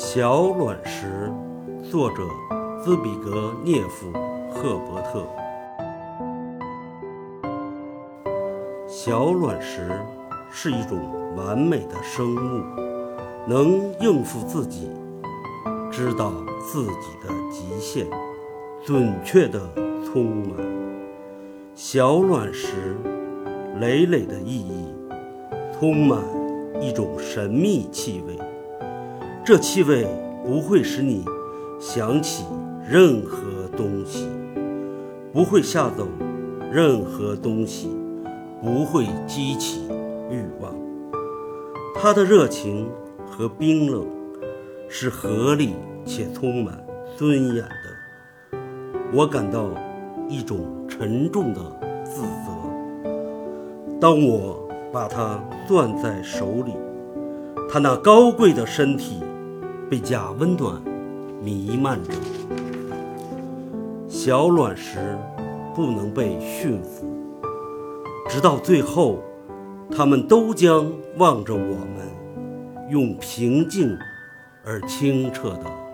小卵石，作者兹比格涅夫·赫伯特。小卵石是一种完美的生物，能应付自己，知道自己的极限，准确的充满。小卵石累累的意义，充满一种神秘气味。这气味不会使你想起任何东西，不会吓走任何东西，不会激起欲望。它的热情和冰冷是合理且充满尊严的。我感到一种沉重的自责。当我把它攥在手里，它那高贵的身体。被假温暖弥漫着，小卵石不能被驯服，直到最后，他们都将望着我们，用平静而清澈的。